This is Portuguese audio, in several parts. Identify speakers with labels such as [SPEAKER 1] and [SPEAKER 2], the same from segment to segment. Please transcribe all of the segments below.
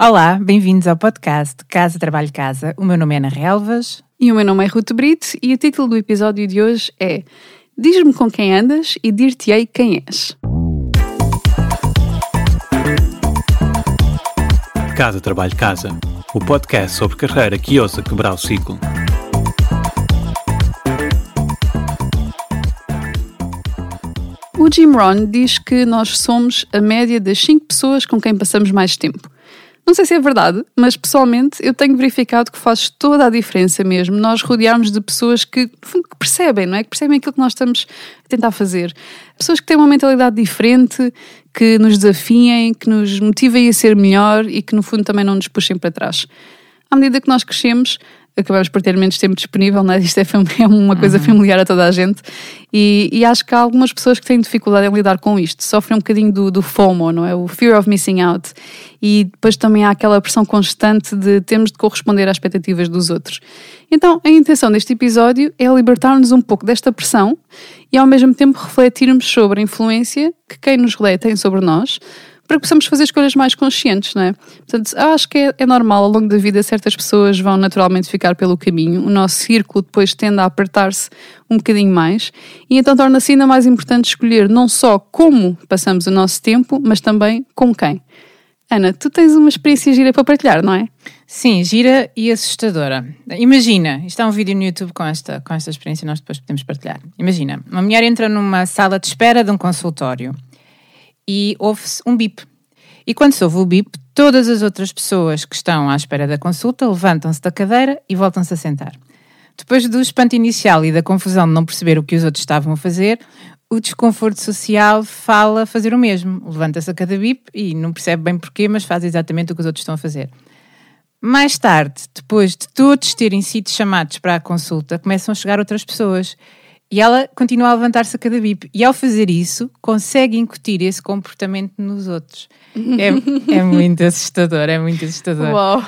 [SPEAKER 1] Olá, bem-vindos ao podcast Casa Trabalho Casa. O meu nome é Ana Relvas.
[SPEAKER 2] E o meu nome é Ruth Brito e o título do episódio de hoje é Diz-me com quem andas e dir-te-ei quem és.
[SPEAKER 3] Casa Trabalho Casa, o podcast sobre carreira que ousa quebrar o ciclo.
[SPEAKER 2] O Jim Rohn diz que nós somos a média das 5 pessoas com quem passamos mais tempo. Não sei se é verdade, mas pessoalmente eu tenho verificado que faz toda a diferença mesmo nós rodearmos de pessoas que, que percebem, não é? Que percebem aquilo que nós estamos a tentar fazer. Pessoas que têm uma mentalidade diferente, que nos desafiem, que nos motivem a ser melhor e que no fundo também não nos puxem para trás. À medida que nós crescemos, acabamos por ter menos tempo disponível, não é? Isto é, é uma coisa uhum. familiar a toda a gente. E, e, acho que há algumas pessoas que têm dificuldade em lidar com isto, sofrem um bocadinho do, do FOMO, não é? O Fear of Missing Out. E depois também há aquela pressão constante de termos de corresponder às expectativas dos outros. Então, a intenção deste episódio é libertar-nos um pouco desta pressão e ao mesmo tempo refletirmos sobre a influência que quem nos rodeia tem sobre nós, para que possamos fazer escolhas mais conscientes, não é? Portanto, acho que é, é, normal ao longo da vida certas pessoas vão naturalmente ficar pelo caminho, o nosso círculo depois tende a apertar-se um bocadinho mais e então torna-se ainda mais importante escolher não só como passamos o nosso tempo, mas também com quem. Ana, tu tens uma experiência gira para partilhar, não é?
[SPEAKER 1] Sim, gira e assustadora. Imagina, isto é um vídeo no YouTube com esta, com esta experiência nós depois podemos partilhar. Imagina, uma mulher entra numa sala de espera de um consultório e ouve-se um bip. E quando se ouve o bip, todas as outras pessoas que estão à espera da consulta levantam-se da cadeira e voltam-se a sentar. Depois do espanto inicial e da confusão de não perceber o que os outros estavam a fazer, o desconforto social fala fazer o mesmo. Levanta-se a cada bip e não percebe bem porquê, mas faz exatamente o que os outros estão a fazer. Mais tarde, depois de todos terem sido chamados para a consulta, começam a chegar outras pessoas e ela continua a levantar-se a cada bip. E ao fazer isso, consegue incutir esse comportamento nos outros. É, é muito assustador, é muito assustador.
[SPEAKER 2] Uau.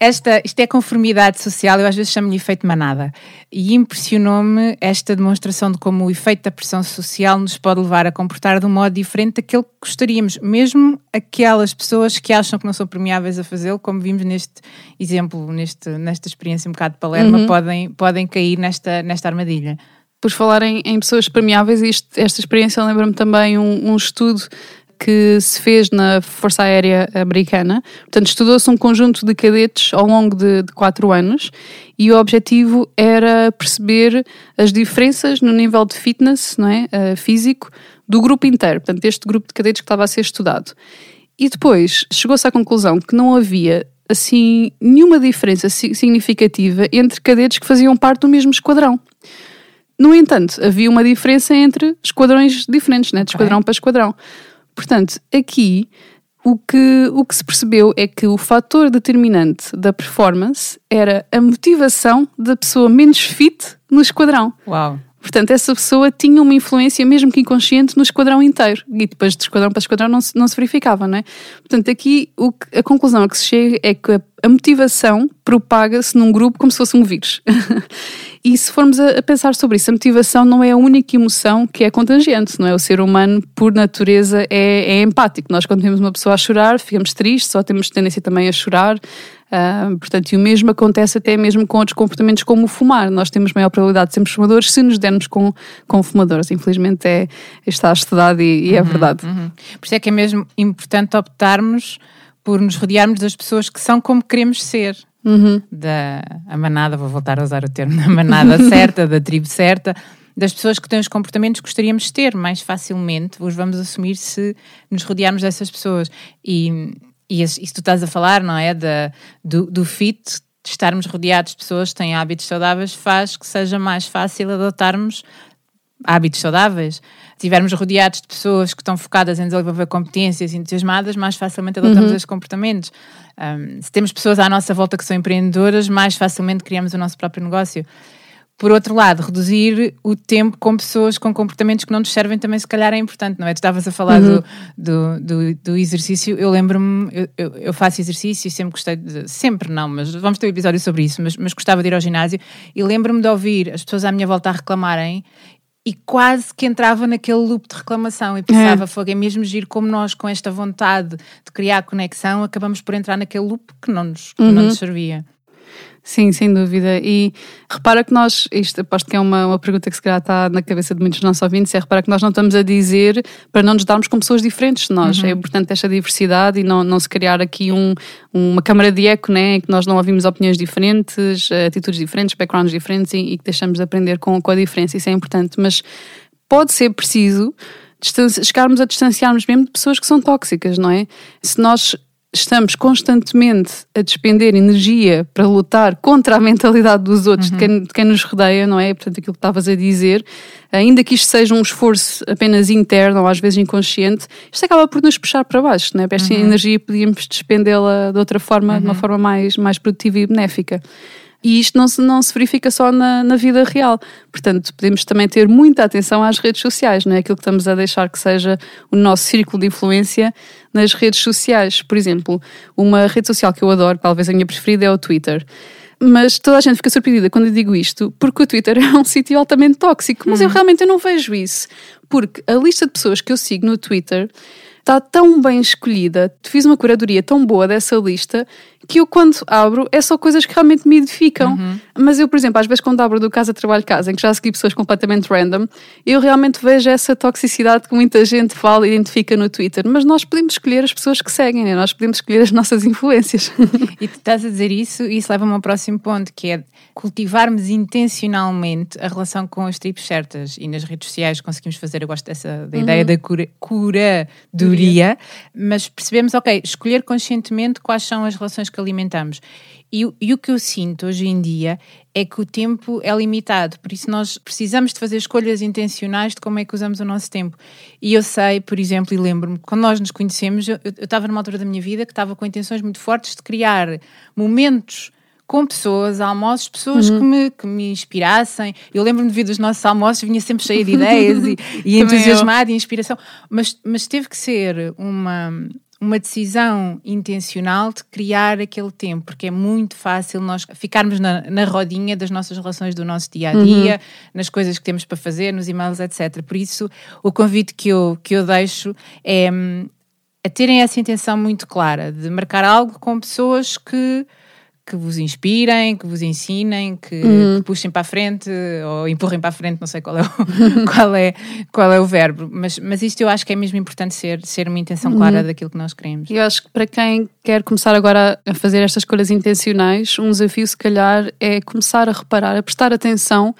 [SPEAKER 1] Esta, isto é conformidade social, eu às vezes chamo-lhe efeito manada. E impressionou-me esta demonstração de como o efeito da pressão social nos pode levar a comportar de um modo diferente daquele que gostaríamos, mesmo aquelas pessoas que acham que não são permeáveis a fazê-lo, como vimos neste exemplo, neste, nesta experiência um bocado de Palermo, uhum. podem, podem cair nesta, nesta armadilha
[SPEAKER 2] por falar em, em pessoas permeáveis, isto, esta experiência lembra-me também um, um estudo que se fez na Força Aérea Americana. Portanto, estudou-se um conjunto de cadetes ao longo de, de, quatro anos e o objetivo era perceber as diferenças no nível de fitness não é, uh, físico do grupo inteiro, portanto, deste grupo de cadetes que estava a ser estudado. E depois chegou-se à conclusão que não havia assim nenhuma diferença significativa entre cadetes que faziam parte do mesmo esquadrão. No entanto, havia uma diferença entre esquadrões diferentes, né? de esquadrão okay. para esquadrão. Portanto, aqui o que, o que se percebeu é que o fator determinante da performance era a motivação da pessoa menos fit no esquadrão.
[SPEAKER 1] Uau!
[SPEAKER 2] Portanto, essa pessoa tinha uma influência, mesmo que inconsciente, no esquadrão inteiro. E depois de esquadrão para esquadrão não se, não se verificava, não é? Portanto, aqui o a conclusão a que se chega é que a, a motivação propaga-se num grupo como se fosse um vírus. E se formos a, a, pensar sobre isso, a motivação não é a única emoção que é contagiante, não é? O ser humano, por natureza, é, é empático. Nós, quando vemos uma pessoa a chorar, ficamos tristes, só temos tendência também a chorar. Uh, portanto, e o mesmo acontece até mesmo com outros comportamentos como o fumar. Nós temos maior probabilidade de sermos fumadores se nos dermos com, com fumadores. Infelizmente é, está estudado e, e é uhum, verdade.
[SPEAKER 1] Uhum. Por isso é que é mesmo importante optarmos por nos rodearmos das pessoas que são como queremos ser
[SPEAKER 2] uhum.
[SPEAKER 1] da a manada, vou voltar a usar o termo, da manada certa, da tribo certa, das pessoas que têm os comportamentos que gostaríamos de ter mais facilmente, os vamos assumir se nos rodearmos dessas pessoas. E, e isso tu estás a falar, não é? Da, do, do fit, de estarmos rodeados de pessoas que têm hábitos saudáveis, faz que seja mais fácil adotarmos hábitos saudáveis, estivermos rodeados de pessoas que estão focadas em desenvolver competências entusiasmadas, mais facilmente adotamos uhum. esses comportamentos. Um, se temos pessoas à nossa volta que são empreendedoras, mais facilmente criamos o nosso próprio negócio. Por outro lado, reduzir o tempo com pessoas com comportamentos que não nos servem também, se calhar, é importante, não é? Tu estavas a falar uhum. do, do, do, do, exercício. Eu lembro-me, eu, eu, eu, faço exercício e sempre gostei de. Sempre não, mas vamos ter um episódio sobre isso. Mas, mas gostava de ir ao ginásio e lembro-me de ouvir as pessoas à minha volta a reclamarem e quase que entrava naquele loop de reclamação e pensava, é. fogo, é mesmo giro como nós, com esta vontade de criar conexão, acabamos por entrar naquele loop que não nos, que uhum. não nos servia.
[SPEAKER 2] Sim, sem dúvida. E repara que nós, isto aposto que é uma, uma pergunta que se calhar está na cabeça de muitos dos nossos ouvintes, é repara que nós não estamos a dizer para não nos darmos com pessoas diferentes de nós. Uhum. É importante esta diversidade e não, não se criar aqui um, uma câmara de eco, né? que nós não ouvimos opiniões diferentes, atitudes diferentes, backgrounds diferentes e, e que deixamos de aprender com, com a diferença. Isso é importante. Mas pode ser preciso chegarmos a distanciarmos mesmo de pessoas que são tóxicas, não é? Se nós estamos constantemente a despender energia para lutar contra a mentalidade dos outros, uhum. de, quem, de, quem, nos rodeia, não é? Portanto, aquilo que estavas a dizer, ainda que isto seja um esforço apenas interno ou às vezes inconsciente, isto acaba por nos puxar para baixo, não é? Para esta uhum. energia podíamos despendê-la de outra forma, uhum. de uma uhum. forma mais, mais produtiva e benéfica. E isto não se, não se verifica só na, na vida real. Portanto, podemos também ter muita atenção às redes sociais, não é? Aquilo que estamos a deixar que seja o nosso círculo de influência nas redes sociais. Por exemplo, uma rede social que eu adoro, talvez a minha preferida, é o Twitter mas toda a gente fica surpreendida quando eu digo isto, porque o Twitter é um sítio altamente tóxico. Mas eu uhum. realmente eu não vejo isso, porque a lista de pessoas que eu sigo no Twitter está tão bem escolhida, fiz uma curadoria tão boa dessa lista que eu quando abro é só coisas que realmente me edificam. Uhum. Mas eu, por exemplo, às vezes quando abro do Casa Trabalho Casa, em que já segui pessoas completamente random, eu realmente vejo essa toxicidade que muita gente fala e identifica no Twitter. Mas nós podemos escolher as pessoas que seguem, né? nós podemos escolher as nossas influências.
[SPEAKER 1] E tu estás a dizer isso e isso leva-me ao próximo ponto, que é cultivarmos intencionalmente a relação com as tribos certas. E nas redes sociais conseguimos fazer, eu gosto dessa da uhum. ideia da cura, curadoria, mas percebemos, ok, escolher conscientemente quais são as relações que alimentamos. E, e, o que eu sinto hoje em dia é que o tempo é limitado, por isso nós precisamos de fazer escolhas intencionais de como é que usamos o nosso tempo. E eu sei, por exemplo, e lembro-me, quando nós nos conhecemos, eu estava numa altura da minha vida que estava com intenções muito fortes de criar momentos com pessoas, almoços, pessoas uhum. que, me, que me inspirassem. Eu lembro-me de vir dos nossos almoços, vinha sempre cheia de ideias e, e entusiasmada e inspiração, mas, mas teve que ser uma, uma decisão intencional de criar aquele tempo, porque é muito fácil nós ficarmos na, na rodinha das nossas relações do nosso dia a dia, uhum. nas coisas que temos para fazer, nos e-mails, etc. Por isso, o convite que eu, que eu deixo é a terem essa intenção muito clara de marcar algo com pessoas que que vos inspirem, que vos ensinem, que, uhum. que, puxem para a frente ou empurrem para a frente, não sei qual é o, qual é, qual é o verbo, mas, mas isto eu acho que é mesmo importante ser, ser uma intenção clara uhum. daquilo que nós queremos.
[SPEAKER 2] Eu acho que para quem quer começar agora a fazer estas escolhas intencionais, um desafio se calhar é começar a reparar, a prestar atenção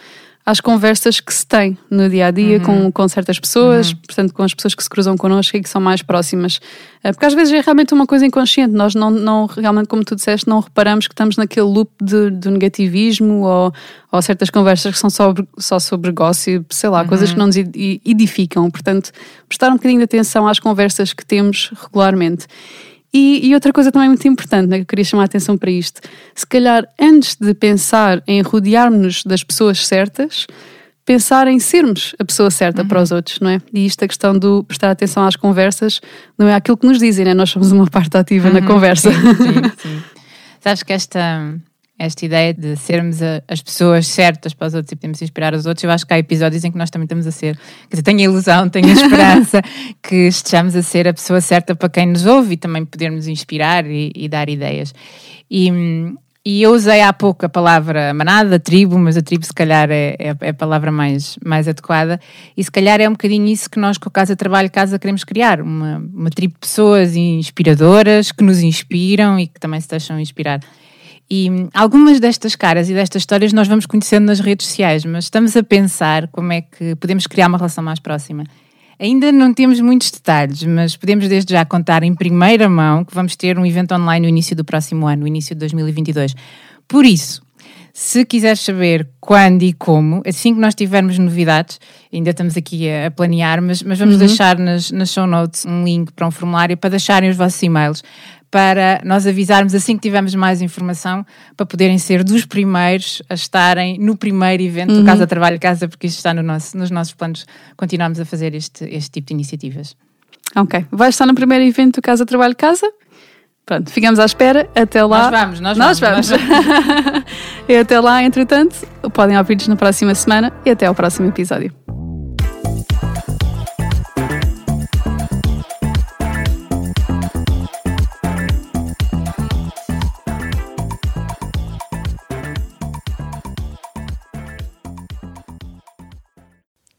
[SPEAKER 2] às conversas que se tem no dia a dia uhum. com, com certas pessoas, uhum. portanto, com as pessoas que se cruzam connosco e que são mais próximas. Eh, porque às vezes é realmente uma coisa inconsciente, nós não, não realmente, como tu disseste, não reparamos que estamos naquele loop de, de negativismo ou, ou certas conversas que são sobre, só sobre gossip, sei lá, uhum. coisas que não nos edificam. Portanto, prestar um bocadinho de atenção às conversas que temos regularmente. E, e, outra coisa também muito importante, né, que eu queria chamar a atenção para isto, se calhar antes de pensar em rodearmos-nos das pessoas certas, pensar em sermos a pessoa certa uhum. para os outros, não é? E isto a questão do prestar atenção às conversas não é aquilo que nos dizem, né? Nós somos uma parte ativa uhum. na conversa.
[SPEAKER 1] Sim, sim, sim. Sabes que esta esta ideia de sermos a, as pessoas certas para os outros e podemos inspirar os outros, eu acho que há episódios em que nós também estamos a ser, quer dizer, tenho a ilusão, tenho a esperança que estejamos a ser a pessoa certa para quem nos ouve e também podermos inspirar e, e dar ideias. E, e eu usei há pouco a palavra manada, tribo, mas a tribo se calhar é, é, é, a palavra mais, mais adequada. E se calhar é um bocadinho isso que nós com a Casa Trabalho Casa queremos criar. Uma, uma tribo de pessoas inspiradoras que nos inspiram e que também se deixam inspirar. E algumas destas caras e destas histórias nós vamos conhecendo nas redes sociais, mas estamos a pensar como é que podemos criar uma relação mais próxima. Ainda não temos muitos detalhes, mas podemos desde já contar em primeira mão que vamos ter um evento online no início do próximo ano, no início de 2022. Por isso, se quiseres saber quando e como, assim que nós tivermos novidades, ainda estamos aqui a, planear, mas, mas vamos uhum. deixar nas, nas show notes um link para um formulário para deixarem os vossos e-mails para nós avisarmos assim que tivermos mais informação, para poderem ser dos primeiros a estarem no primeiro evento uhum. do Casa Trabalho Casa, porque isto está no nosso, nos nossos planos, continuamos a fazer este, este tipo de iniciativas.
[SPEAKER 2] Ok. Vai estar no primeiro evento do Casa Trabalho Casa? Pronto, ficamos à espera. Até lá.
[SPEAKER 1] Nós vamos, nós,
[SPEAKER 2] nós
[SPEAKER 1] vamos.
[SPEAKER 2] vamos. e até lá, entretanto, podem ouvir-nos na próxima semana e até ao próximo episódio.